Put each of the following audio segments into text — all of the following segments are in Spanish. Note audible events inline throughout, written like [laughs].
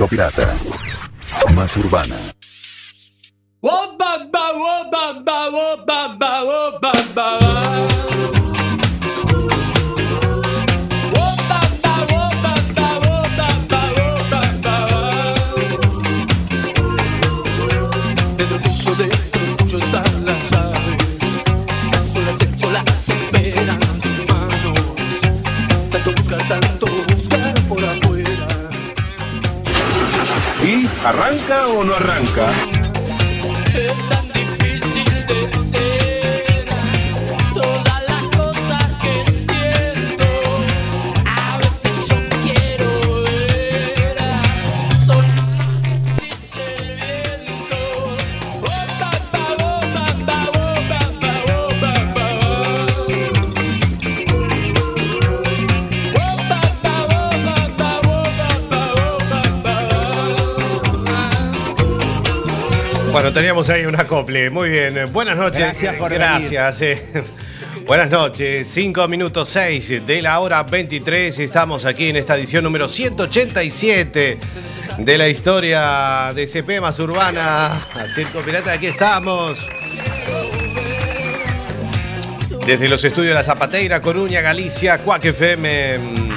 México Pirata. Más urbana. ¿Y arranca o no arranca? Teníamos ahí un acople. Muy bien. Buenas noches. Gracias por Gracias. eh. [laughs] Buenas noches. 5 minutos 6 de la hora 23. Estamos aquí en esta edición número 187 de la historia de CP más urbana. Circo Pirata, aquí estamos. Desde los estudios de La Zapateira, Coruña, Galicia, Cuac FM.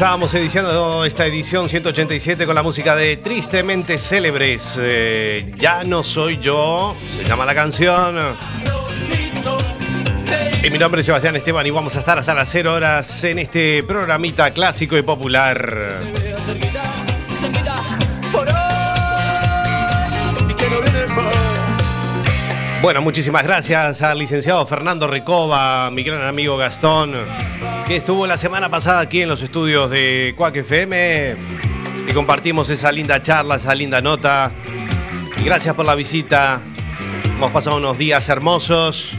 Estábamos ediciando esta edición 187 con la música de Tristemente Célebres. Eh, ya no soy yo, se llama la canción. Y mi nombre es Sebastián Esteban y vamos a estar hasta las 0 horas en este programita clásico y popular. Bueno, muchísimas gracias al licenciado Fernando Recoba, mi gran amigo Gastón, que estuvo la semana pasada aquí en los estudios de Cuac FM y compartimos esa linda charla, esa linda nota. Y gracias por la visita. Hemos pasado unos días hermosos.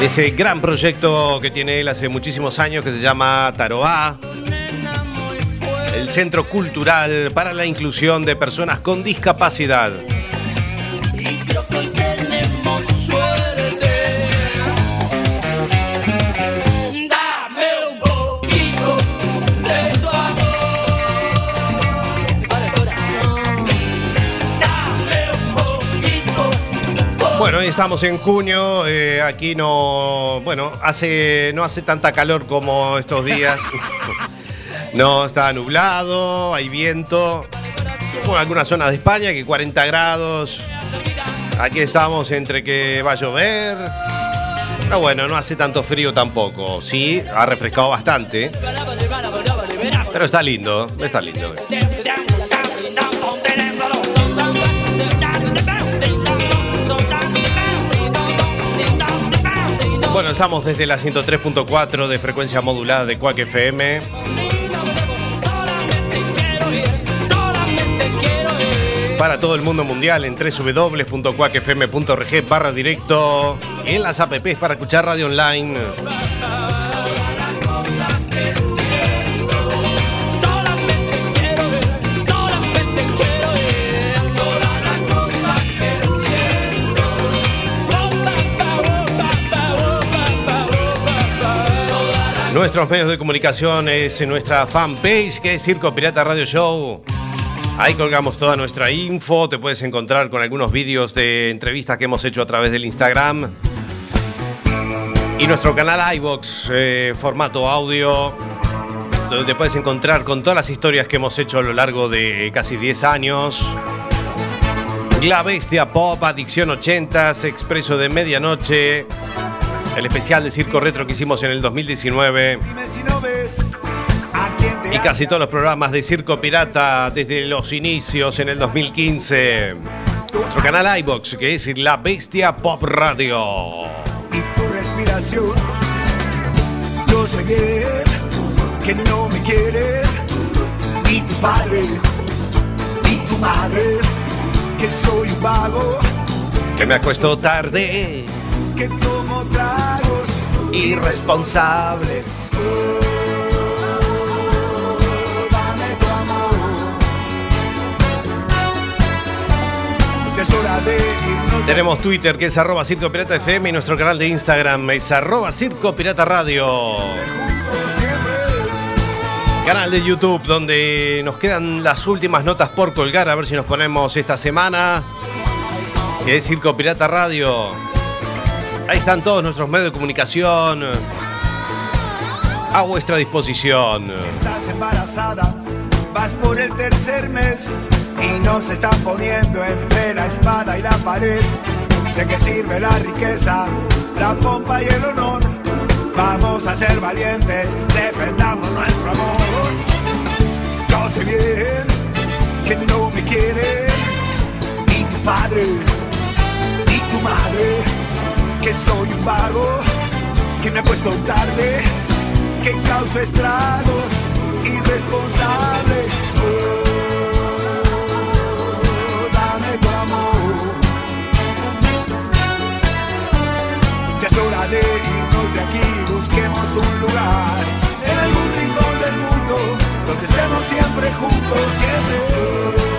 Ese gran proyecto que tiene él hace muchísimos años que se llama Taroá, el Centro Cultural para la Inclusión de Personas con Discapacidad. Estamos en junio, eh, aquí no, bueno, hace, no hace tanta calor como estos días. [laughs] no, está nublado, hay viento. En algunas zonas de España, que 40 grados. Aquí estamos entre que va a llover. Pero bueno, no hace tanto frío tampoco. Sí, ha refrescado bastante. Pero está lindo, está lindo. Bueno, estamos desde la 103.4 de frecuencia modulada de Quack FM. Para todo el mundo mundial en www.quackfm.org barra directo en las apps para escuchar radio online. Nuestros medios de comunicación es nuestra fanpage que es Circo Pirata Radio Show. Ahí colgamos toda nuestra info, te puedes encontrar con algunos vídeos de entrevistas que hemos hecho a través del Instagram. Y nuestro canal iVox, eh, formato audio, donde te puedes encontrar con todas las historias que hemos hecho a lo largo de casi 10 años. La Bestia Pop, Adicción 80s, Expreso de Medianoche, el especial de Circo Retro que hicimos en el 2019 Dime si no ves a quien te y casi todos los programas de Circo Pirata desde los inicios en el 2015. Nuestro canal iBox que es La Bestia Pop Radio. y tu respiración. Yo sé que, no me quiere ni tu padre ni tu madre, que soy un vago, Que me acuesto tarde, que tomo tragos irresponsables. Dame tu amor. Ya es hora de irnos. Tenemos Twitter que es arroba Circo Pirata FM y nuestro canal de Instagram es arroba Circo Pirata Radio. Canal de YouTube donde nos quedan las últimas notas por colgar, a ver si nos ponemos esta semana. Que es Circo Pirata Radio. Ahí están todos nuestros medios de comunicación. a vuestra disposición. Estás embarazada, vas por el tercer mes y nos están poniendo entre la espada y la pared. ¿De qué sirve la riqueza, la pompa y el honor? Vamos a ser valientes, defendamos nuestro amor. Yo sé bien que no me quieren, ni tu padre, ni tu madre, que soy un vago, que me acuesto tarde, que causo estragos, irresponsable. Oh, dame tu amor. Ya es hora de irnos de aquí, busquemos un lugar en algún rincón del mundo donde estemos siempre juntos, siempre.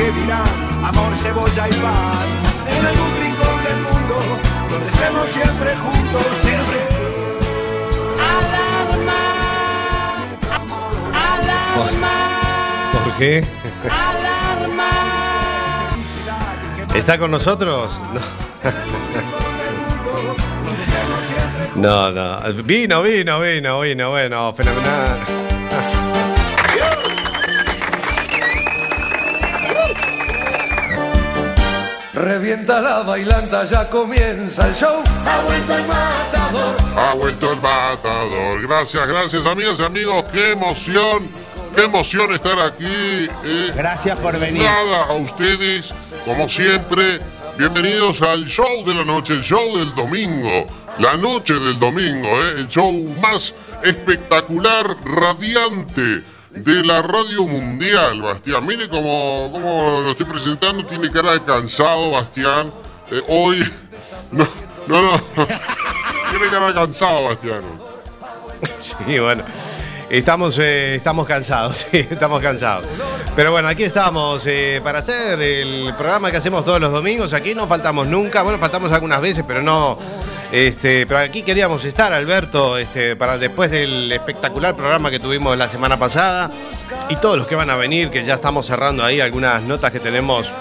Que dirán amor, cebolla y pan. En algún rincón del mundo donde estemos siempre juntos, siempre. ¿Por qué? ¿Está con nosotros? No. No, no. Vino, vino, vino, vino. Bueno, fenomenal. Revienta la bailanta, ya comienza el show. Ha vuelto el matador. Ha vuelto el matador. Gracias, gracias, amigas y amigos. Qué emoción, qué emoción estar aquí. eh. Gracias por venir. Nada, a ustedes, como siempre, bienvenidos al show de la noche, el show del domingo, la noche del domingo, ¿eh? el show más espectacular, radiante de la radio mundial, Bastián. Mire cómo, cómo lo estoy presentando, tiene cara de cansado, Bastián. Eh, hoy, [laughs] no, no, no, [laughs] tiene cara de cansado, Bastián. [laughs] Sí, bueno. Estamos, eh, estamos cansados, sí, estamos cansados. Pero bueno, aquí estamos eh, para hacer el programa que hacemos todos los domingos. Aquí no faltamos nunca, bueno, faltamos algunas veces, pero no. Este, pero aquí queríamos estar, Alberto, este, para después del espectacular programa que tuvimos la semana pasada y todos los que van a venir, que ya estamos cerrando ahí algunas notas que tenemos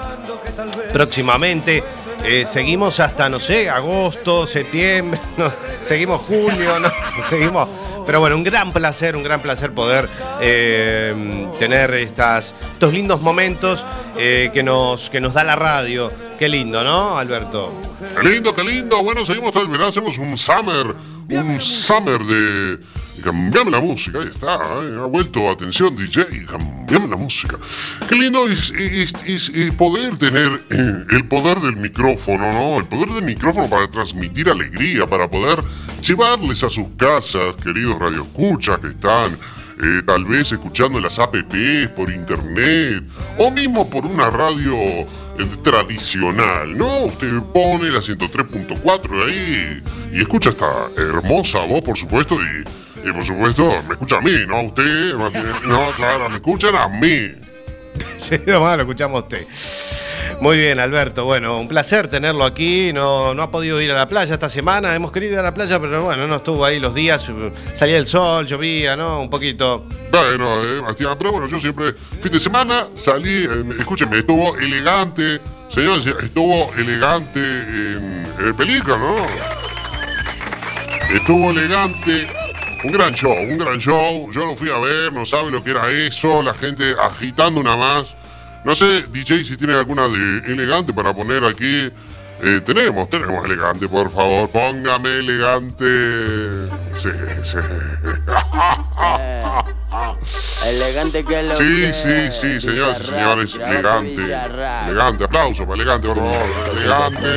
próximamente. Eh, seguimos hasta, no sé, agosto, septiembre, [laughs] seguimos julio, [laughs] seguimos. Pero bueno, un gran placer, un gran placer poder eh, tener estas, estos lindos momentos eh, que, nos, que nos da la radio. Qué lindo, ¿no, Alberto? Qué lindo, qué lindo. Bueno, seguimos todo el hacemos un summer, un summer de... Cambiame la música, ahí está, ¿eh? ha vuelto, atención DJ, cambiame la música. Qué lindo es, poder tener eh, el poder del micrófono, ¿no? El poder del micrófono para transmitir alegría, para poder llevarles a sus casas, queridos radioescuchas que están eh, tal vez escuchando las apps por internet o mismo por una radio tradicional, ¿no? Usted pone la 103.4 ahí y escucha esta hermosa voz, por supuesto, y, y por supuesto me escucha a mí, ¿no? A usted, no, claro, me escuchan a mí. [laughs] Sí, nomás lo escuchamos usted. Muy bien, Alberto. Bueno, un placer tenerlo aquí. No, no ha podido ir a la playa esta semana. Hemos querido ir a la playa, pero bueno, no estuvo ahí los días. Salía el sol, llovía, ¿no? Un poquito. Bueno, eh, pero bueno, yo siempre, fin de semana salí, eh, escúcheme, estuvo elegante, señores, estuvo elegante en, en Pelícano, ¿no? Estuvo elegante, un gran show, un gran show, yo lo fui a ver, no sabe lo que era eso, la gente agitando una más. No sé, DJ, si tiene alguna de elegante para poner aquí. Eh, tenemos, tenemos elegante, por favor, póngame elegante. Sí, sí. Elegante que lo Sí, que sí, sí, señoras y señores, elegante. Elegante, aplauso para elegante, por favor. Elegante,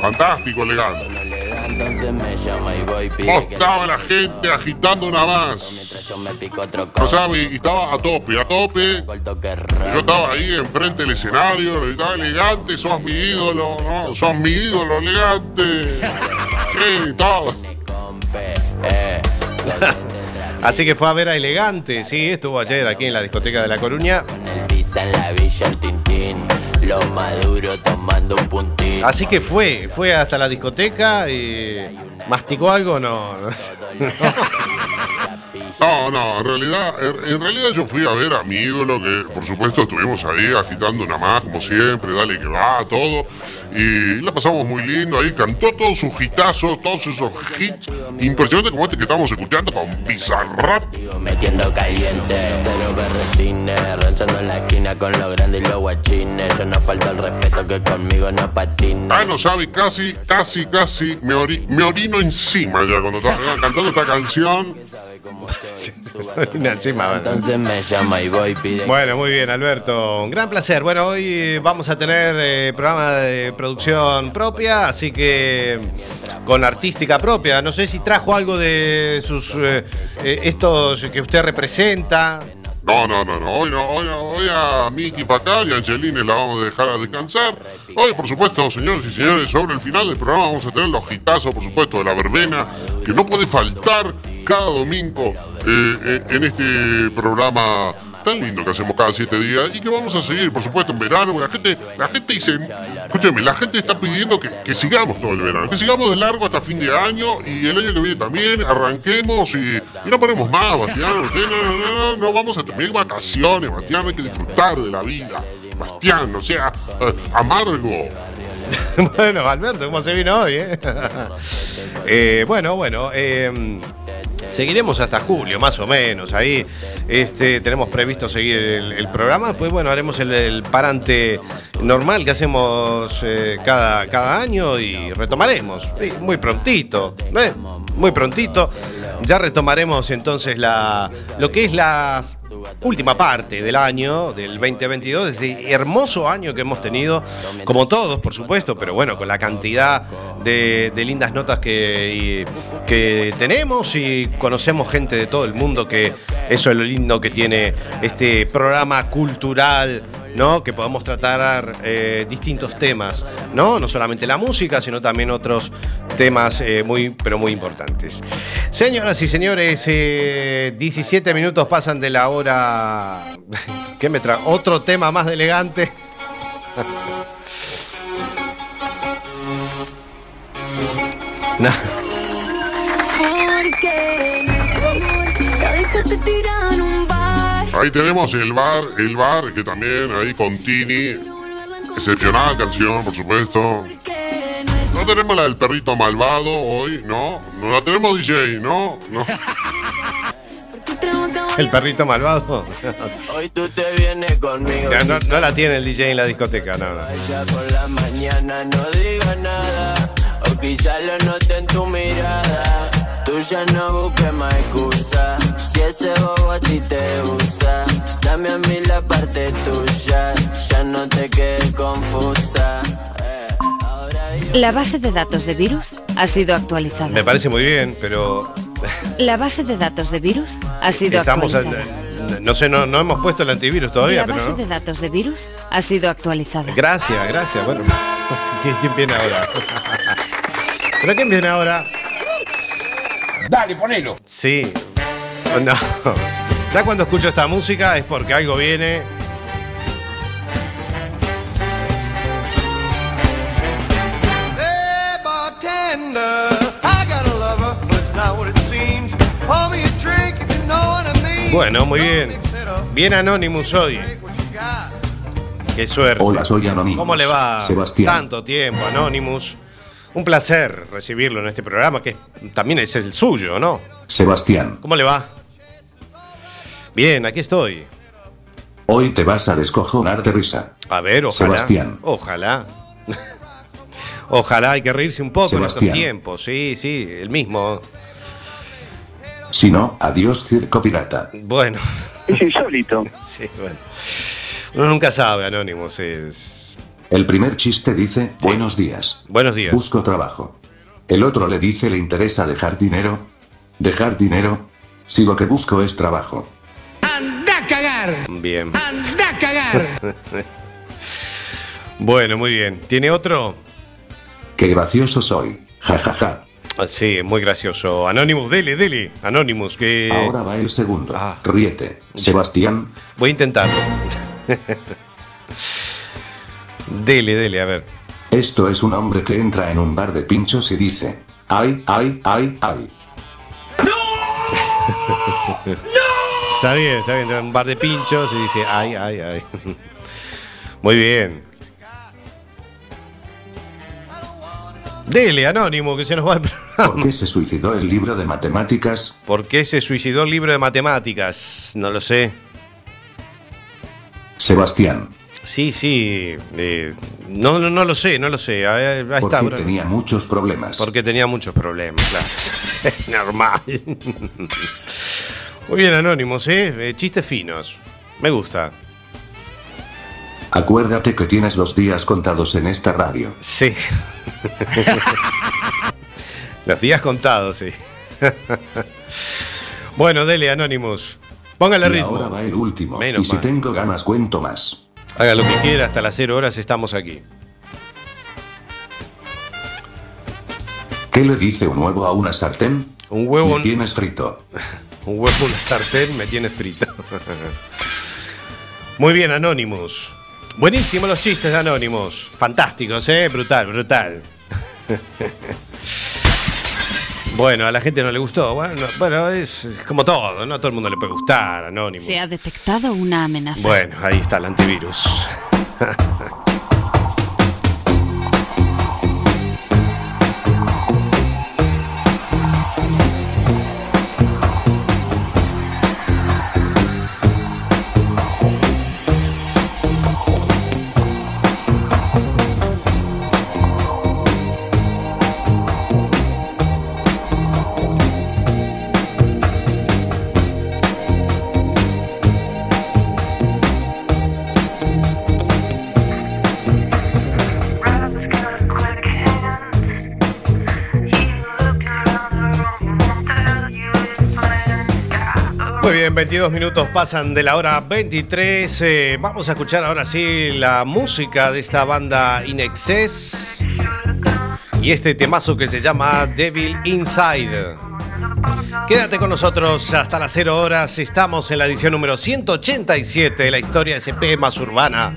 fantástico, elegante. Entonces me llama y voy y ¿Cómo estaba la gente agitando una más? codo. sabe, y estaba a tope, a tope. Yo estaba ahí enfrente del escenario, le gritaba elegante, sos mi ídolo, no, sos mi ídolo, elegante. [laughs] Sí, todo. rompe, eh. [laughs] Así que fue a ver a Elegante, sí, estuvo ayer aquí en la discoteca de La Coruña. Con el visa en la villa, el tintín. Lo maduro tomando un puntín. Así que fue, fue hasta la discoteca y masticó algo, no. No, [laughs] no, en realidad, en, en realidad yo fui a ver a mi ídolo, que por supuesto estuvimos ahí agitando una más, como siempre, dale que va, todo. Y la pasamos muy lindo ahí, cantó todos sus hitazos, todos esos hits impresionantes como este que estamos escuchando con Bizarrap. Metiendo caliente, cero berretines, ranchando en la esquina con los grandes y los guachines. Yo no falta el respeto que conmigo no patina. Ah, no sabe, casi, casi, casi me, ori- me orino encima ya cuando estaba cantando esta canción. [laughs] Encima, bueno. Entonces me llama y voy pide. Bueno, muy bien, Alberto. Un gran placer. Bueno, hoy vamos a tener eh, programa de producción propia, así que con artística propia. No sé si trajo algo de sus eh, eh, estos que usted representa. No, no, no, no, hoy no, hoy no, hoy a Miki Pacal y a Angelini la vamos a dejar a descansar. Hoy, por supuesto, señores y señores, sobre el final del programa vamos a tener los hitazos, por supuesto, de la verbena, que no puede faltar cada domingo eh, eh, en este programa tan lindo que hacemos cada siete días y que vamos a seguir, por supuesto, en verano. La gente, la gente dice, escúcheme, la gente está pidiendo que, sigamos todo el verano, que sigamos de largo hasta fin de año y el año que viene también, arranquemos y, no ponemos más, Bastián. No, no, no, no, no vamos a tener vacaciones, Bastián, hay que disfrutar de la vida. Bastián, o sea, eh, amargo. [laughs] bueno, Alberto, ¿cómo se vino hoy? [laughs] bueno, bueno. eh, Seguiremos hasta julio, más o menos. Ahí este, tenemos previsto seguir el, programa. Pues bueno, haremos el, parante normal que hacemos eh, cada, cada año y retomaremos. Muy prontito. ¿eh? Muy prontito. Ya retomaremos entonces la, lo que es la última parte del año, del 2022, ese hermoso año que hemos tenido, como todos, por supuesto, pero bueno, con la cantidad de, lindas notas que, que tenemos y conocemos gente de todo el mundo, que eso es lo lindo que tiene este programa cultural. ¿No? Que podamos tratar eh, distintos temas, ¿no? No solamente la música, sino también otros temas eh, muy, pero muy importantes. Señoras y señores, eh, 17 minutos pasan de la hora. [laughs] ¿Qué me trae? Otro tema más de elegante. [laughs] Amor tirar un. Ahí tenemos el bar, el bar que también ahí con Tini. Excepcional canción, por supuesto. No tenemos la del perrito malvado hoy, ¿no? No la tenemos DJ, ¿no? [laughs] El perrito malvado. Hoy tú te vienes conmigo. No, no la tiene el DJ en la discoteca, no, no. Por la mañana no digas nada. O quizá lo note en tu mirada. Tú ya no busques más excusa. Si ese bobo a ti te usa, dame a mí la parte tuya. Ya no te quedes confusa. Eh, La base de datos de virus ha sido actualizada. Me parece muy bien, pero La base de datos de virus ha sido estamos. actualizada. No sé, no, no hemos puesto el antivirus todavía, La pero base no. de datos de virus ha sido actualizada. Gracias, gracias. Bueno, [laughs] ¿quién, quién viene ahora? [laughs] ¿Pero quién viene ahora? Dale, ponelo. Sí. No. Ya cuando escucho esta música es porque algo viene. Hey, bartender, I got a lover, but it's not what it seems. Pour me a drink if you know what I mean. Bueno, muy bien. Bien Anonymous hoy. Qué suerte. Hola, soy Anonymous. ¿Cómo le va? Sebastián. Tanto tiempo, Anonymous. Un placer recibirlo en este programa, que también es el suyo, ¿no? Sebastián, ¿Cómo le va? Bien, aquí estoy. hoy te vas a descojonar de risa. A ver, ojalá. Sebastián. Ojalá. [laughs] ojalá hay que reírse un poco en estos tiempos. Sí, sí, el mismo. Si no, adiós circo pirata. Bueno, [laughs] Es insólito. [laughs] sí, bueno. Uno nunca sabe, Anonymous. Es. El primer chiste dice, buenos días. Buenos días. Busco trabajo. El otro le dice, ¿le interesa dejar dinero? ¿Dejar dinero? Si lo que busco es trabajo. Bien. [laughs] Bueno, muy bien. ¿Tiene otro? Qué gracioso soy. Ja, ja, ja. Ah, Sí, muy gracioso. Anonymous, dele, dele. Anonymous, que. Ahora va el segundo. Ah. Ríete. Sebastián, Voy a intentarlo. [laughs] dele, dele, a ver. esto es un hombre que entra en un bar de pinchos y dice, ay, ay, ay, ay. [laughs] Está bien, está bien. Trae un bar de pinchos y dice, ay, ay, ay. [laughs] Muy bien. Dele, Anónimo, que se nos va el programa. ¿Por qué se suicidó el libro de matemáticas? ¿Por qué se suicidó el libro de matemáticas? No lo sé. Sebastián. Sí, sí. eh, no, no, no lo sé, no lo sé. Ahí, ahí. Porque tenía muchos problemas. Porque tenía muchos problemas, claro. [laughs] Es normal. Muy bien, Anónimos, ¿eh? Eh, Chistes finos. Me gusta. Acuérdate que tienes los días contados en esta radio. Sí. [laughs] Los días contados, sí. [laughs] bueno, dele, Anonymous. Póngale y ritmo. ahora va el último. Menos y si mal. tengo ganas cuento más. Haga lo que quiera, hasta las 0 horas estamos aquí. ¿Qué le dice un huevo a una sartén? Un huevo. Me tienes frito. [laughs] Un huevo una sartén me tiene frito. [laughs] Muy bien, Anonymous. Buenísimos los chistes de Anonymous. Fantásticos, ¿eh? Brutal, brutal. [laughs] Bueno, a la gente no le gustó. Bueno, bueno es, es como todo, ¿no? A todo el mundo le puede gustar, Anonymous. Se ha detectado una amenaza. Bueno, ahí está el antivirus. [laughs] Muy bien, 22 minutos pasan de la hora 23. Eh, vamos a escuchar ahora sí la música de esta banda In Excess. Y este temazo que se llama Devil Inside. Quédate con nosotros hasta las 0 horas. Estamos en la edición número 187 de la historia SP más urbana.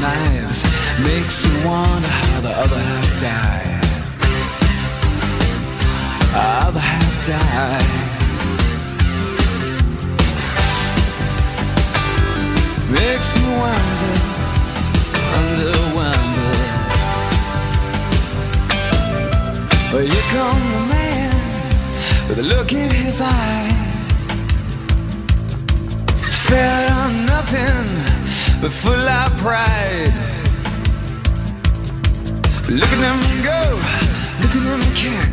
Knives makes you wonder how the other half died. Other half died. Makes you wonder under wonder. Well, here come the man with a look in his eye. It's fair on nothing, but full of pride. Look at him go, look at him kick.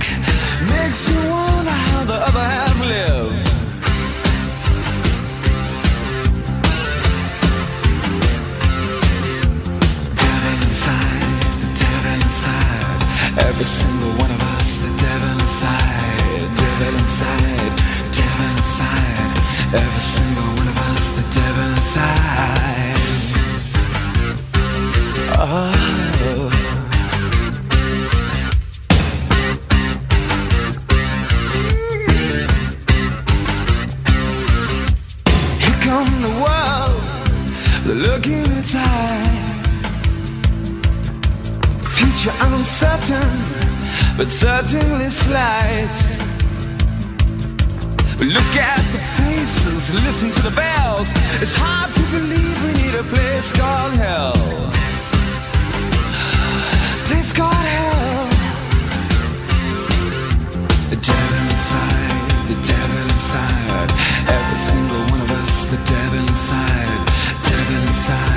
Makes you wonder how the other half live. devil inside, the devil inside. Every single one of us, the devil inside, devil inside, devil inside. Every single one of us, the devil inside. Here come the world, the look in its eye. Future uncertain, but certainly. Look at the faces, listen to the bells. It's hard to believe we need a place called hell. The devil inside, devil inside,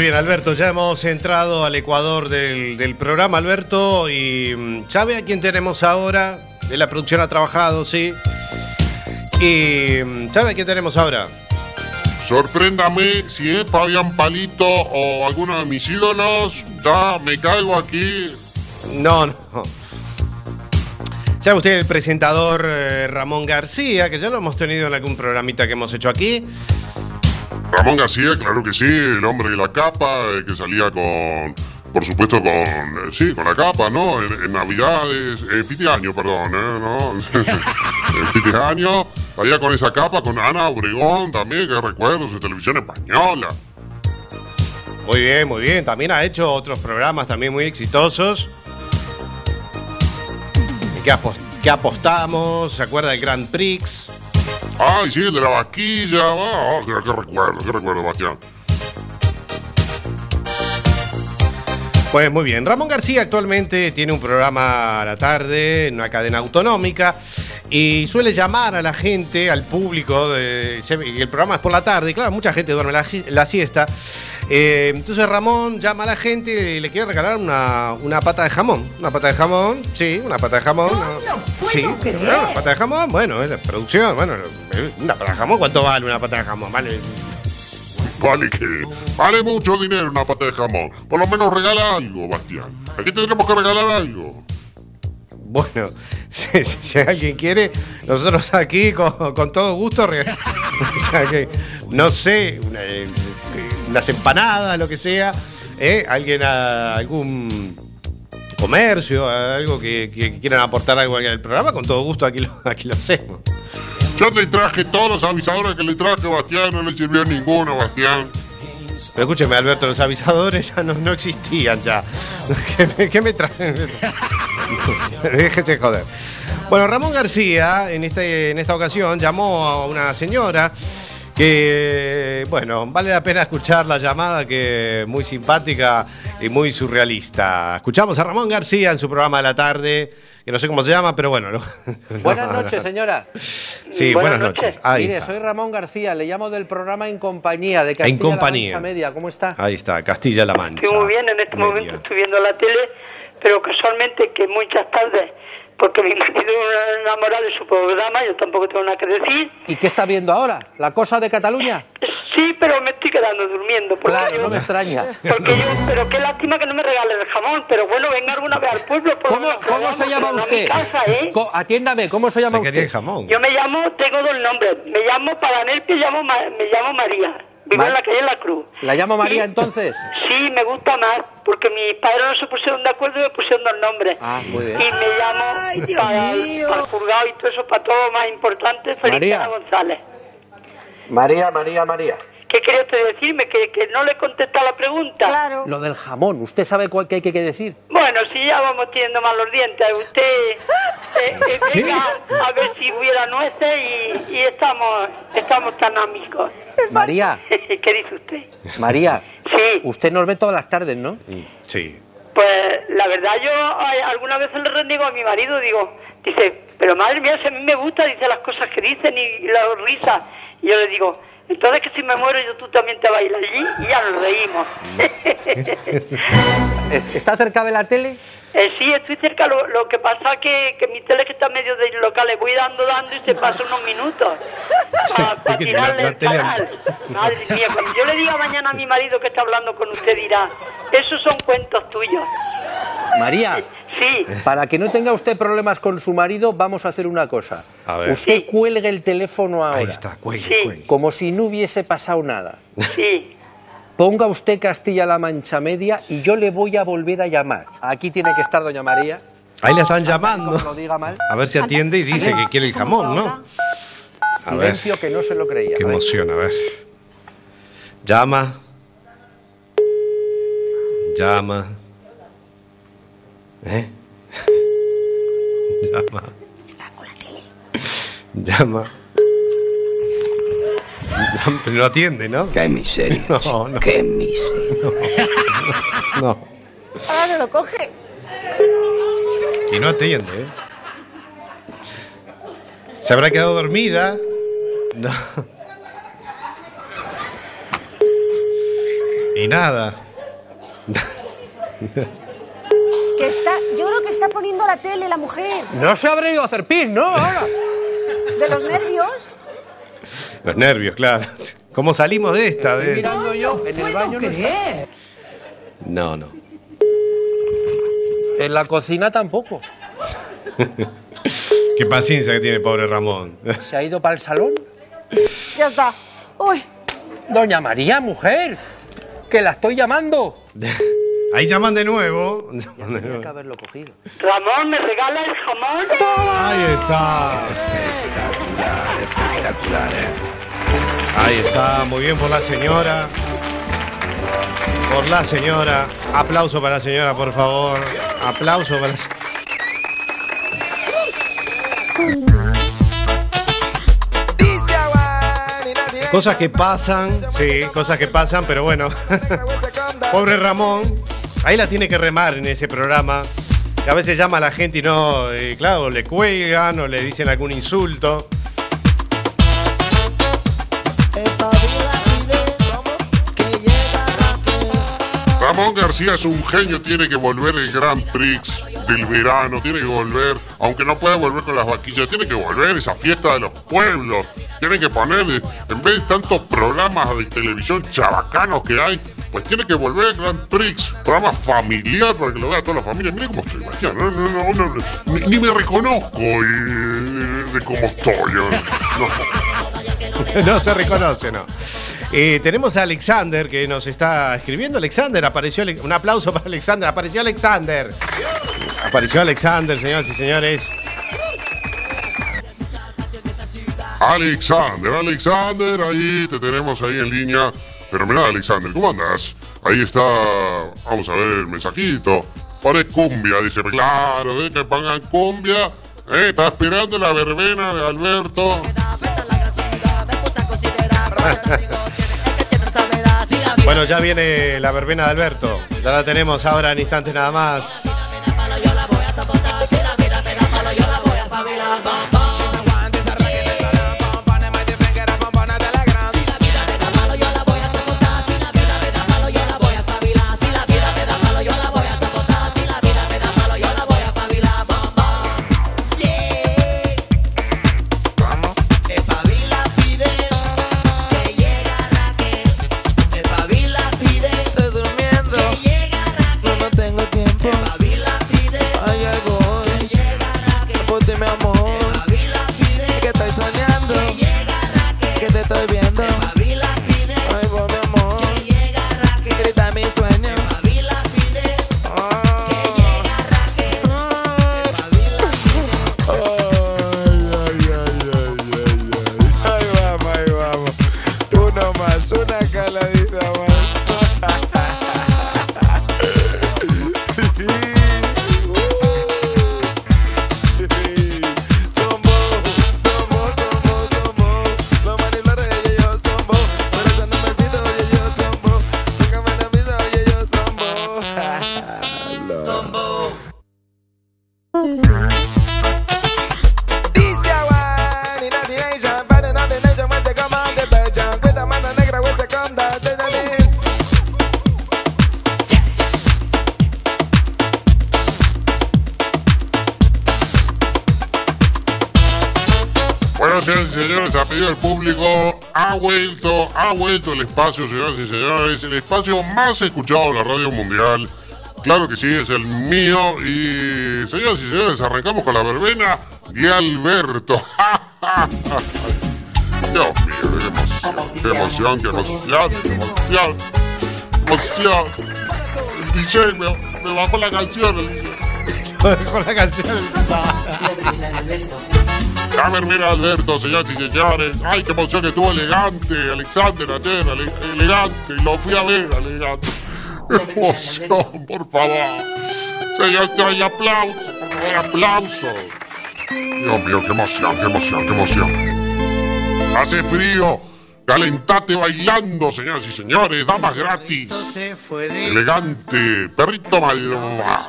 Muy bien, Alberto, ya hemos entrado al Ecuador del, del programa, Alberto, y mm, ¿sabe a quién tenemos ahora? De la producción ha trabajado, sí. Y mm, ¿sabe a quién tenemos ahora? Sorpréndame si es Fabián Palito o alguno de mis ídolos. Ya me caigo aquí. No, no. ¿Sabe usted el presentador eh, Ramón García, que ya lo hemos tenido en algún programita que hemos hecho aquí? Ramón García, claro que sí, el hombre de la capa, eh, que salía con, por supuesto, con, eh, sí, con la capa, ¿no? En, Navidades, en fin de año, perdón, ¿eh? ¿no? [laughs] en fin de año, salía con esa capa, con Ana Obregón también, que recuerdo, su televisión española. Muy bien, muy bien. También ha hecho otros programas también muy exitosos. ¿Y ¿Qué, apos- qué apostamos? ¿Se acuerda del Grand Prix? Ay, sí, el de la vaquilla. Ah, qué, recuerdo, qué recuerdo, Bastián. Pues muy bien. Ramón García actualmente tiene un programa a la tarde en una cadena autonómica y suele llamar a la gente, al público. De, el programa es por la tarde. Claro, mucha gente duerme la siesta. Eh, entonces Ramón llama a la gente y le quiere regalar una, una pata de jamón. Una pata de jamón, sí, una pata de jamón. no- sí, claro, una pata de jamón. Bueno, es la producción. Bueno, una pata de jamón. ¿Cuánto vale una pata de jamón? Vale. Vale que vale mucho dinero una pata de jamón. Por lo menos regala algo, Bastián. Aquí tendremos que regalar algo. Bueno, [laughs] si, si- si alguien quiere, nosotros aquí con, con todo gusto. [laughs] o sea que, no sé, una- eh, unas empanadas, lo que sea. ¿eh? Alguien, a, algún comercio, algo que, que quieran aportar algo al programa, con todo gusto aquí lo, [laughs] aquí lo hacemos. Yo le traje todos los avisadores que le traje, Bastián. No le sirvió ninguno, Bastián. Pero escúcheme, Alberto, los avisadores ya no, no existían ya. [laughs] ¿Qué me, qué me traen? [laughs] Déjese joder. Bueno, Ramón García en, este, en esta ocasión llamó a una señora que, bueno, vale la pena escuchar la llamada que es muy simpática y muy surrealista. Escuchamos a Ramón García en su programa de la tarde, que no sé cómo se llama, pero bueno. lo- [laughs] Buenas noches, señora. Sí, buenas, noches. Ahí Mire, está. soy Ramón García, le llamo del programa En Compañía de En Castilla-La Compañía. Mancha Media. ¿Cómo está? Ahí está, Castilla-La Mancha. Estoy muy bien, en este momento estoy viendo la tele, pero casualmente que muchas tardes, porque mi marido es enamorado de su programa, yo tampoco tengo nada que decir. ¿Y qué está viendo ahora? ¿La cosa de Cataluña? Sí, pero me estoy quedando durmiendo. Porque Claro, yo- no me extraña. [laughs] Porque yo, pero qué lástima que no me regale el jamón, pero bueno, venga alguna vez al pueblo. por ¿Cómo, cómo se llama usted? casa, ¿eh? Atiéndame, ¿cómo se llama usted? jamón. Yo me llamo, tengo dos nombres, me llamo Paganel, me llamo, Ma- me llamo María. Vivo en la calle La Cruz. ¿La llamo María Sí. entonces? Sí, me gusta más, porque mis padres no se pusieron de acuerdo y me pusieron dos nombres. Ah, muy bien. Y me llamo para, el- para el juzgado y todo eso, para todo lo más importante, Feliciana María. González. María, María, María. ¿Qué quería usted decirme? ¿Que, que no le contesta la pregunta? Claro. Lo del jamón, ¿usted sabe cuál que hay que decir? Bueno, si ya vamos teniendo mal los dientes, usted eh, eh, venga a ver si hubiera nueces y, y estamos, estamos tan amigos. María, [laughs] ¿Qué dice usted? María. Sí. Usted nos ve todas las tardes, ¿no? Sí. Pues la verdad yo ay, alguna vez le rendigo a mi marido, digo, dice, pero madre mía, si a mí me gusta, dice las cosas que dicen y, y las risas. Y yo le digo, entonces que si me muero yo tú también te ir allí y ya nos reímos. ¿Es- [laughs] ¿Está cerca de la tele? Eh, sí, estoy cerca, lo, lo que pasa que, que mi tele que está medio deslocal, le voy dando, dando y se pasa unos minutos [laughs] para que tirarle la- la el tele- canal. [laughs] Madre mía, cuando yo le diga mañana a mi marido que está hablando con usted dirá, esos son cuentos tuyos. María. Sí. Para que no tenga usted problemas con su marido, vamos a hacer una cosa. A ver. Usted cuelgue el teléfono ahora. Ahí está, cuelgue, Sí. cuelgue. Como si no hubiese pasado nada. Sí. Ponga usted Castilla-La Mancha Media y yo le voy a volver a llamar. Aquí tiene que estar doña María. Ahí le están llamando. Lo diga mal. A ver si atiende y dice que quiere el jamón, ¿no? A ver, Silencio que no se lo creía. qué ver. emoción, a ver. Llama. Llama. ¿Eh? [laughs] Llama. Está con la tele. Llama. [laughs] Pero no atiende, [laughs] ¿no? Qué miseria. No, no. Qué miseria. No. Ahora no lo coge. Y no atiende, ¿eh? ¿Se habrá quedado dormida? No. Y nada. Que está, yo creo que está poniendo la tele la mujer. No se habrá ido a hacer pis, ¿no? Ahora. De los nervios. Los nervios, claro. ¿Cómo salimos de esta? Estoy De- mirando yo en el baño. No, está. No, no. En la cocina tampoco. [laughs] Qué paciencia que tiene pobre Ramón. ¿Se ha ido para el salón? Ya está. Uy. Doña María, mujer. Que la estoy llamando. [laughs] Ahí llaman de nuevo. Tenía que haberlo cogido. Ramón, ¿me regala el jamón? Ahí está. Espectacular, ¿eh? Ahí está, muy bien por la señora. Por la señora. Aplauso para la señora, por favor. Aplauso para la Cosas que pasan, sí, cosas que pasan, pero bueno. [laughs] Pobre Ramón. Ahí la tiene que remar en ese programa. Que a veces llama a la gente y no, eh, claro, le cuelgan o le dicen algún insulto. Ramón García es un genio, tiene que volver el Grand Prix del verano, tiene que volver, aunque no pueda volver con las vaquillas, tiene que volver esa fiesta de los pueblos, tiene que poner, en vez de tantos programas de televisión chabacanos que hay, pues tiene que volver el Grand Prix, programa familiar para que lo vea toda la familia. Mire cómo estoy, imagina, no, no, no, ni, ni me reconozco eh, de cómo estoy. eh, no. [laughs] no se reconoce, ¿no? Eh, tenemos a Alexander que nos está escribiendo. Alexander, apareció. Un aplauso para Alexander. Apareció Alexander. Apareció Alexander, señoras y señores. Alexander, Alexander, ahí te tenemos ahí en línea. Pero mira, Alexander, ¿cómo andas? Ahí está, vamos a ver el mensajito. Pone cumbia, dice, claro, eh, que pongan cumbia. Eh, está esperando la verbena de Alberto. Bueno, ya viene la verbena de Alberto. Ya la tenemos ahora en instantes nada más. Uno más, ha vuelto el espacio, señoras y señores, el espacio más escuchado de la radio mundial. Claro que sí, es el mío. Y señoras y señores, arrancamos con la verbena de Alberto. [laughs] Dios mío, qué emoción, qué emoción, qué emoción, qué emoción, qué emoción. El DJ me, me bajó la canción, el DJ. Con [laughs] la canción. La verbena de Alberto, señoras y señores. Ay, qué emoción que estuvo elegante, Alexander ayer, ele- elegante. Lo fui a ver, elegante. Emoción, por favor. Señor, hay aplausos, por favor, aplausos. Dios mío, qué emoción, qué emoción, qué emoción. Hace frío. Calentate bailando, señoras y señores. Damas gratis. Se fue de Elegante. Perrito luna.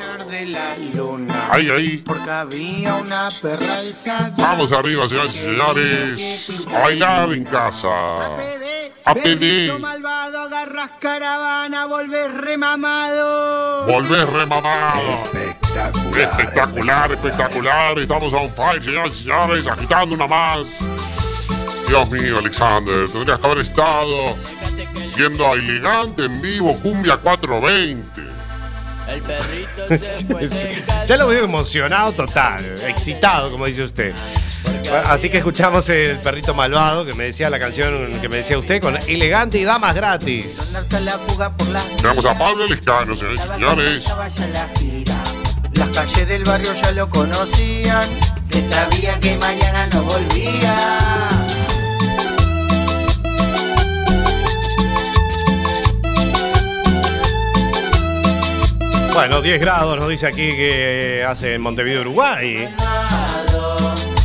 Ahí, ahí. Porque había una perra alzada. Vamos arriba, señoras y señores. A bailar en casa. A pedir. malvado, agarras caravana, volvés remamado. Volver remamado. Espectacular, espectacular. Estamos on fire, señoras y señores. Agitando una más. Dios mío, Alexander. Tendrías que haber estado viendo a Elegante en vivo, Cumbia 420. El perrito [laughs] se Ya lo veo emocionado total, excitado, como dice usted. Así que escuchamos el perrito malvado que me decía la canción que me decía usted con elegante y damas gratis. Tenemos a Pablo Lescano, señores. gira. Las calles del barrio ya lo conocían. Se sabía que mañana no volvía. Bueno, 10 grados nos dice aquí que hace en Montevideo, Uruguay.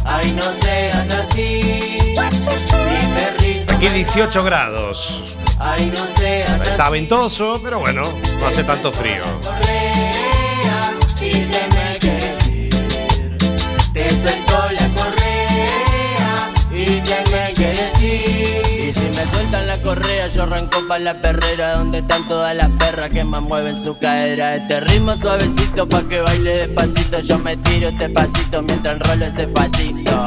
Ay, no seas así. Mi perrito. Aquí 18 grados. Ay, no seas Está ventoso, pero bueno, no hace tanto frío. Te suelto la correa y tenés que decir. Me sueltan la correa, yo arranco pa' la perrera donde están todas las perras que más mueven su cadera. Este ritmo suavecito pa' que baile despacito. Yo me tiro este pasito mientras enrolo ese facito. [laughs]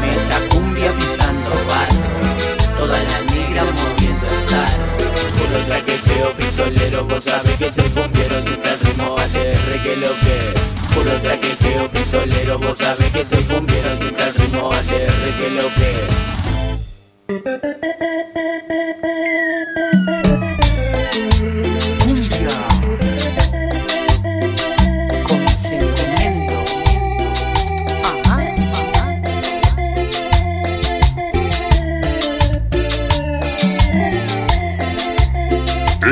Meta cumbia pisando barro, toda la negra moviendo el tarro. Puro traqueteo pistolero, vos sabés que soy cumbiero, siempre el ritmo ATR que lo que. Puro traqueteo pistolero, vos sabés que soy cumbiero, siempre el ritmo ATR que lo que.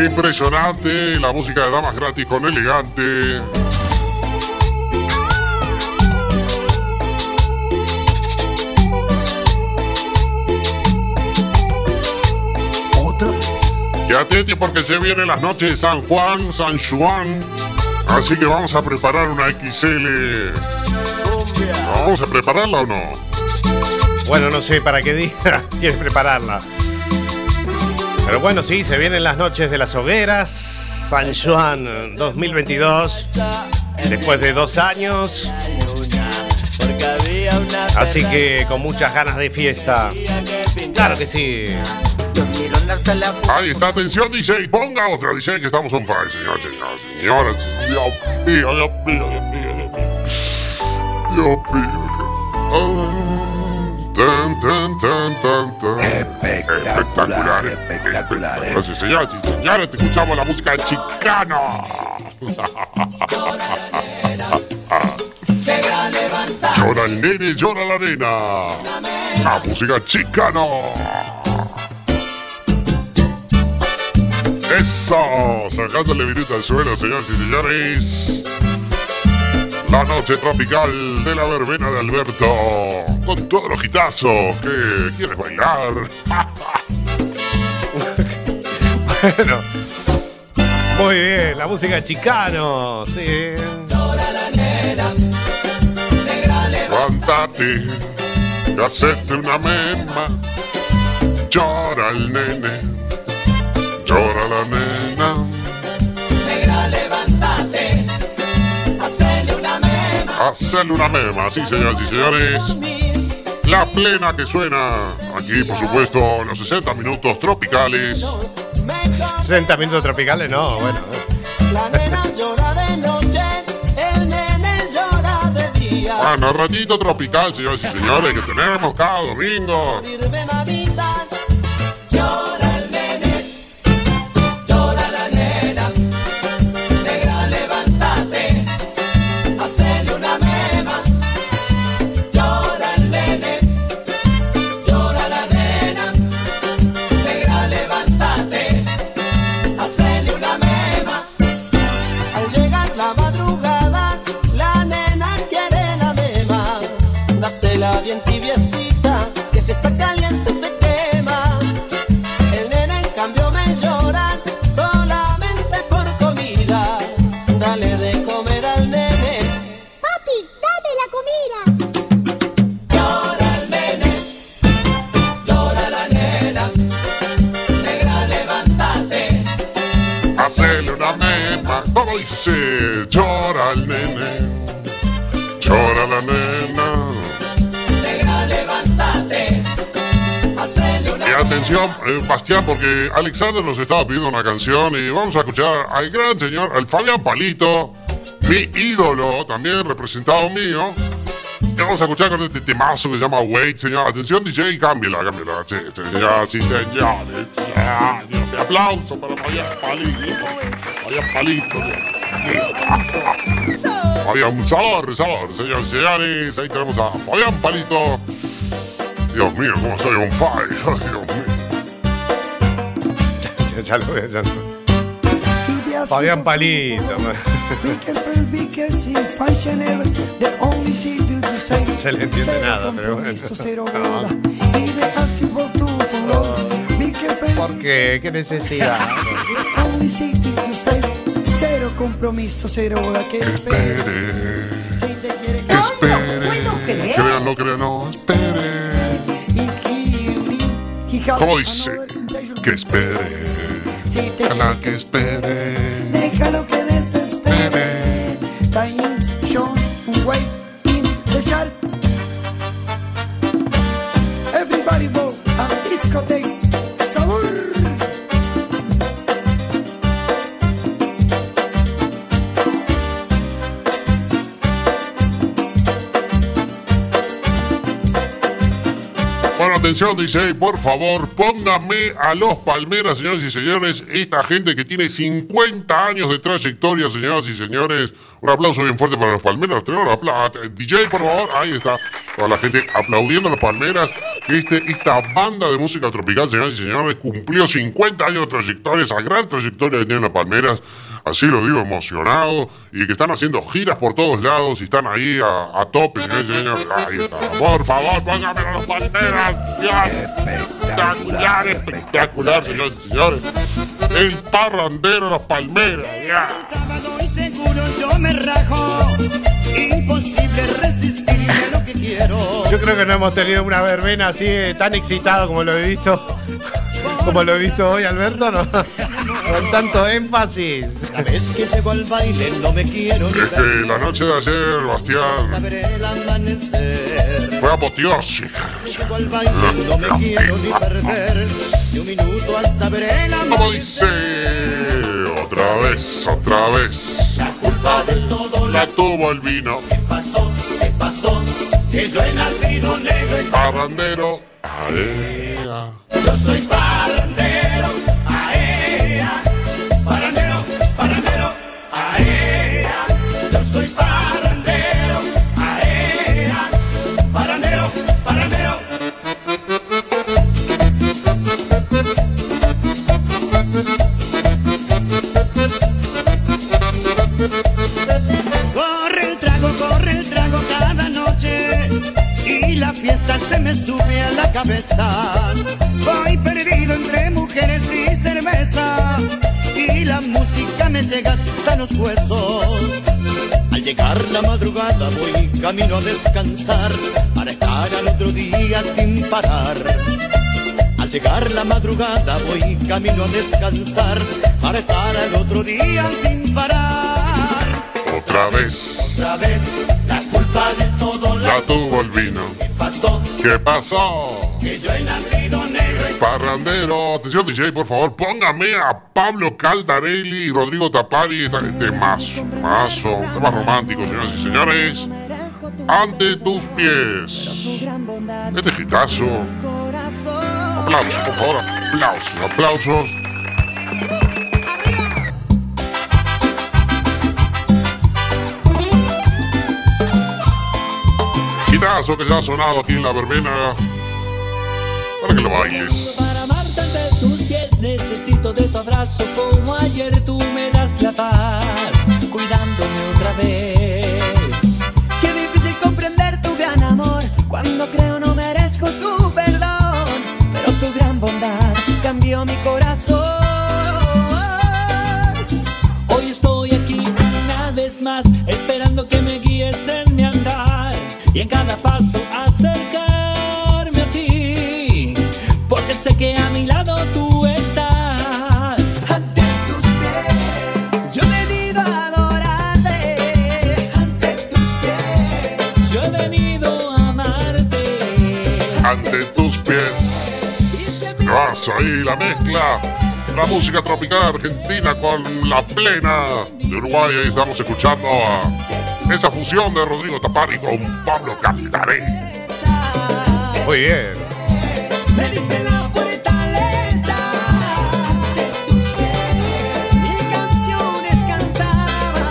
Impresionante la música de Damas Gratis con Elegante. Y atente porque se vienen las noches de San Juan, San Juan. Así que vamos a preparar una XL. ¿Vamos a prepararla o no? Bueno, no sé para qué día [laughs] quieres prepararla. Pero bueno, sí, se vienen las noches de las hogueras. San Juan 2022. Después de dos años. Así que con muchas ganas de fiesta. Claro que sí. Ahí está, atención DJ, ponga otra DJ que estamos on fire, señores, señoras. Dios mío, Dios mío, Dios mío, Dios mío. Dios mío. Ah, tan, tan, tan, tan, tan. Espectacular. Espectacular. Gracias, señoras y señores, te escuchamos la música de Chicano. [laughs] Llora el nene, llora la nena. La música Chicano. Eso, sacándole viruta al suelo, señoras y señores. La noche tropical de la verbena de Alberto. Con todos los gitazos que quieres bailar. [laughs] Bueno. Muy bien, la música chicano. Sí. Levántate, hacete una mema. Llora el nene, llora la nena. Negra, levántate, hacele una mema. Hacerle una mema, sí, señoras y señores. La plena que suena aquí, por supuesto, los 60 minutos tropicales. 60 minutos tropicales, no, bueno. La nena llora de noche, el nene llora de día. Bueno, ratito tropical, señoras y señores, que tenemos cada domingo. Atención, eh, Bastián, porque Alexander nos estaba pidiendo una canción y vamos a escuchar al gran señor, al Fabián Palito, mi ídolo, también representado mío. Y vamos a escuchar con este temazo que se llama Wait, señor. Atención, DJ, cámbiala, cámbiala. Sí, señoras y señores. Aplauso para Fabián Palito. Fabián Palito. Fabián, sabor, sabor, señores y señores. Ahí tenemos a Fabián Palito. Dios mío, cómo soy on fire. [laughs] Dios mío. [laughs] ya lo veo, ya lo- Fabián Palito. No se [laughs] le entiende nada, pero bueno. No. [laughs] ¿Por qué? ¿Qué necesidad? Cero compromiso, cero boda que espere. Si te quiere Que espere. Crea, no crea, no. Espere. ¿Cómo dice? Que espere. Ojalá que espere. Atención, DJ, por favor, póngame a los Palmeras, señores y señores. Esta gente que tiene 50 años de trayectoria, señoras y señores. Un aplauso bien fuerte para los Palmeras. Aplauso. DJ, por favor, ahí está. Toda la gente aplaudiendo a los Palmeras. Este, esta banda de música tropical, señoras y señores, cumplió 50 años de trayectoria, esa gran trayectoria que tienen los Palmeras. Así lo digo, emocionado. Y que están haciendo giras por todos lados y están ahí a, a tope, señores y señores. Ahí está. Por favor, los Palmeras. Ya. Espectacular, espectacular, señores y señores. El parrandero de los Palmeras. Ya. sábado y seguro yo me rajo. Imposible resistirme a lo que quiero. Yo creo que no hemos tenido una verbena así eh, tan excitado como lo he visto. [laughs] Como lo he visto hoy, Alberto, ¿no? Con tanto énfasis. La vez que llego al baile no me quiero ni Es que la noche de ayer, Bastián, fue apoteósica. Llego al baile no me quiero ni perder. Ni un minuto hasta ver el Como amanecer. dice, otra vez, otra vez. La culpa de todo La tuvo el vino. pasó, ¿qué pasó? Que yo he nacido negro y Parrandero. Yo soy parrandero, fiesta se me sube a la cabeza. Voy perdido entre mujeres y cerveza y la música me llega hasta los huesos. Al llegar la madrugada voy camino a descansar para estar al otro día sin parar. Al llegar la madrugada voy camino a descansar para estar al otro día sin parar. Otra vez. Otra vez todo La tuvo el vino. pasó ¿Qué pasó? que yo he nacido negro y Parrandero, atención DJ, por favor, póngame a Pablo Caldarelli y Rodrigo Tapari, gente más, mazo, temas románticos, señoras y señores. Ante tus pies. Este gitazo. Aplausos, por favor, aplausos, aplausos. Que ya ha sonado aquí en la verbena. Para que lo bailes. Para amarte tus pies necesito de tu abrazo como ayer tú me das la paz, cuidándome otra vez. Qué difícil comprender tu gran amor cuando creo no merezco tu perdón, pero tu gran bondad cambió mi corazón. Y en cada paso acercarme a ti, porque sé que a mi lado tú estás. Ante tus pies, yo he venido a adorarte. Ante tus pies, Yo he venido a amarte. ante tus pies. Vas ahí la mezcla. La música tropical argentina con la plena de Uruguay. Ahí estamos escuchando a esa fusión de Rodrigo Tapari con Pablo Cantaré. Muy bien. me diste la fortaleza. Ante tus pies, mil canciones cantaba.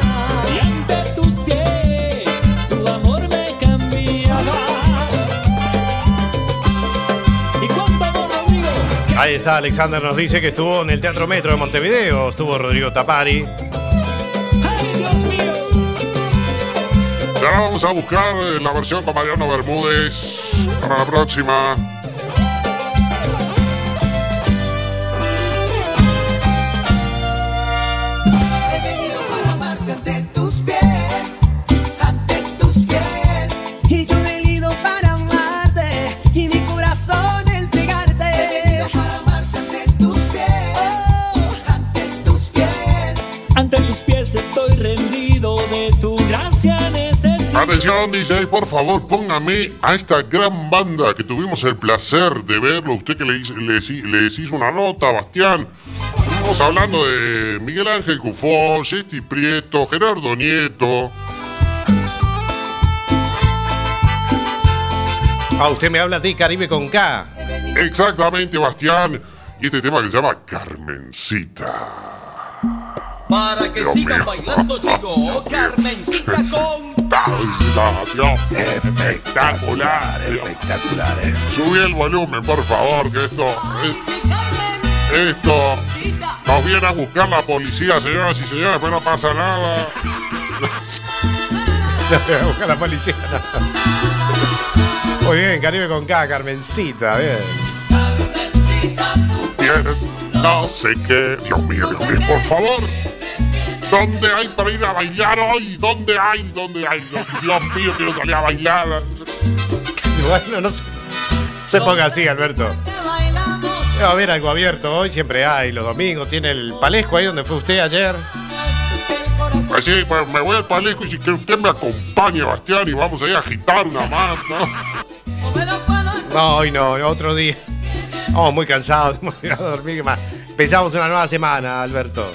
Y ante tus pies tu amor me cambiaba. ¿Y cuánto amor, Rodrigo? Que Ahí está, Alexander nos dice que estuvo en el Teatro Metro de Montevideo, estuvo Rodrigo Tapari. Y ahora vamos a buscar eh, la versión con Mariano Bermúdez para la próxima. Atención, DJ, por favor, póngame a esta gran banda que tuvimos el placer de verlo. Usted que le, hizo- le les hizo una nota, Bastián. Estamos hablando de Miguel Ángel Cufó, Jesti Prieto, Gerardo Nieto. Ah, usted me habla de Caribe con K. Exactamente, Bastián. Y este tema que se llama Carmencita. Para que Dios sigan mío. bailando, chicos. Carmencita con. Espectacular. Espectacular. Subí el volumen, por favor, que esto. Esto. Nos viene a buscar la policía, señoras y señores, pero no pasa nada. [laughs] Busca la policía. [laughs] Muy bien, Caribe con K, Carmencita, bien. Tienes no sé qué. Dios mío, Dios mío, por favor. ¿Dónde hay para ir a bailar hoy? ¿Dónde hay? ¿Dónde hay? Dios mío, quiero salir a bailar. [laughs] Bueno, no se, se ponga así, Alberto. Va a haber algo abierto hoy, siempre hay, los domingos. Tiene el Palesco ahí donde fue usted ayer. Pues sí, pues me voy al palesco y si que usted me acompañe, Bastián, y vamos a ir a agitar una más, ¿no? No, hoy no, otro día. Estamos muy cansados, [laughs] hemos ido a dormir. ¿qué más? Empezamos una nueva semana, Alberto.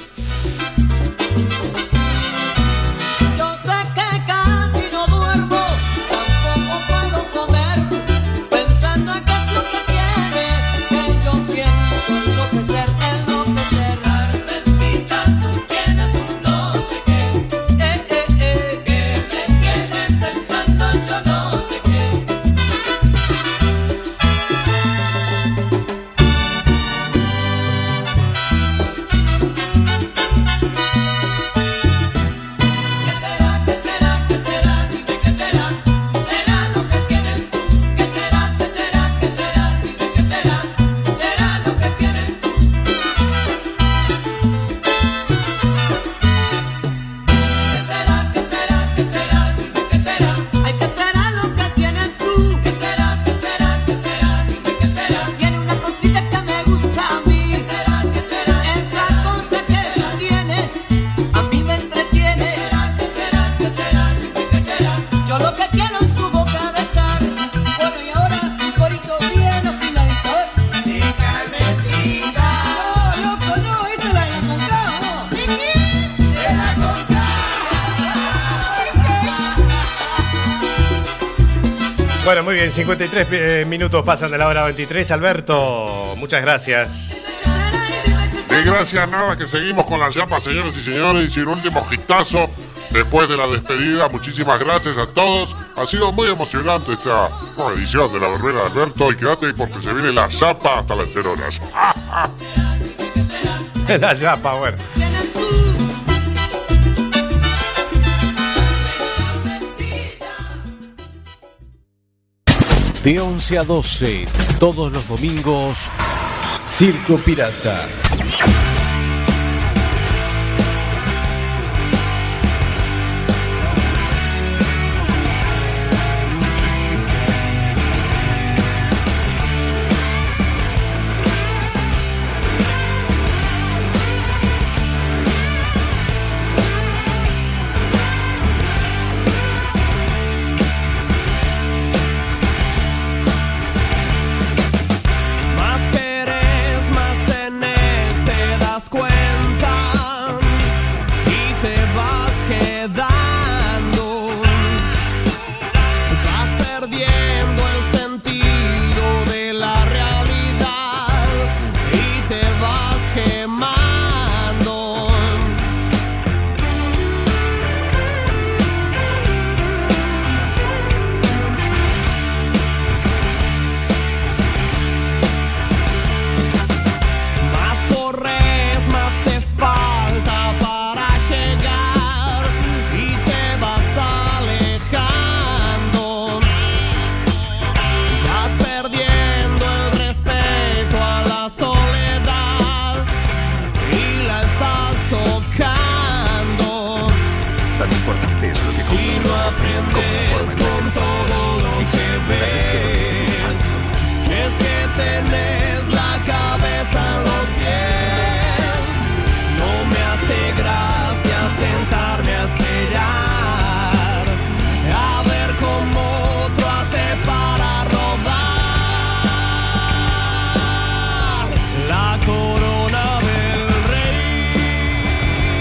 Bueno, muy bien, 53 eh, minutos pasan de la hora 23. Alberto, muchas gracias. Y gracias, nada, que seguimos con las llamas, señores y señores, y sin último gitazo, después de la despedida, muchísimas gracias a todos. Ha sido muy emocionante esta nueva edición de la verbena de Alberto, y quédate porque se viene la chapa hasta las 0 horas. [laughs] La chapa, bueno. De 11 a 12, todos los domingos, Circo Pirata.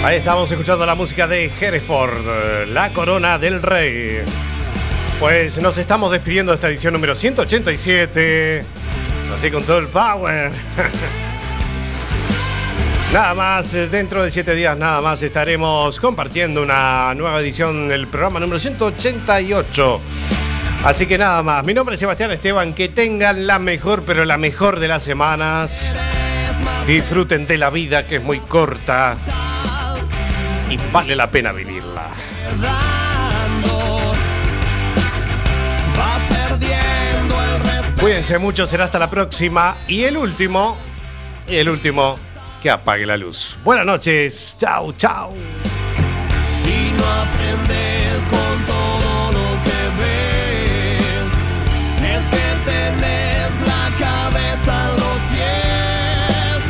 Ahí estamos escuchando la música de Hereford, eh, la corona del rey. Pues nos estamos despidiendo de esta edición número 187. Así con todo el power. [laughs] Nada más, eh, dentro de siete días nada más estaremos compartiendo una nueva edición del programa número 188. Así que nada más, mi nombre es Sebastián Esteban, que tengan la mejor, pero la mejor de las semanas. Disfruten de la vida que es muy corta y vale la pena vivirla. Cuídense mucho, será hasta la próxima. Y el último, y el último, que apague la luz. Buenas noches, chao, chao. Si no aprendes con todo lo que ves, es que tenés la cabeza en los pies.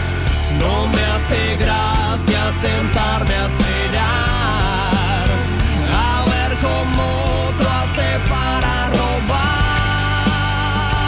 No me hace gracia sentar.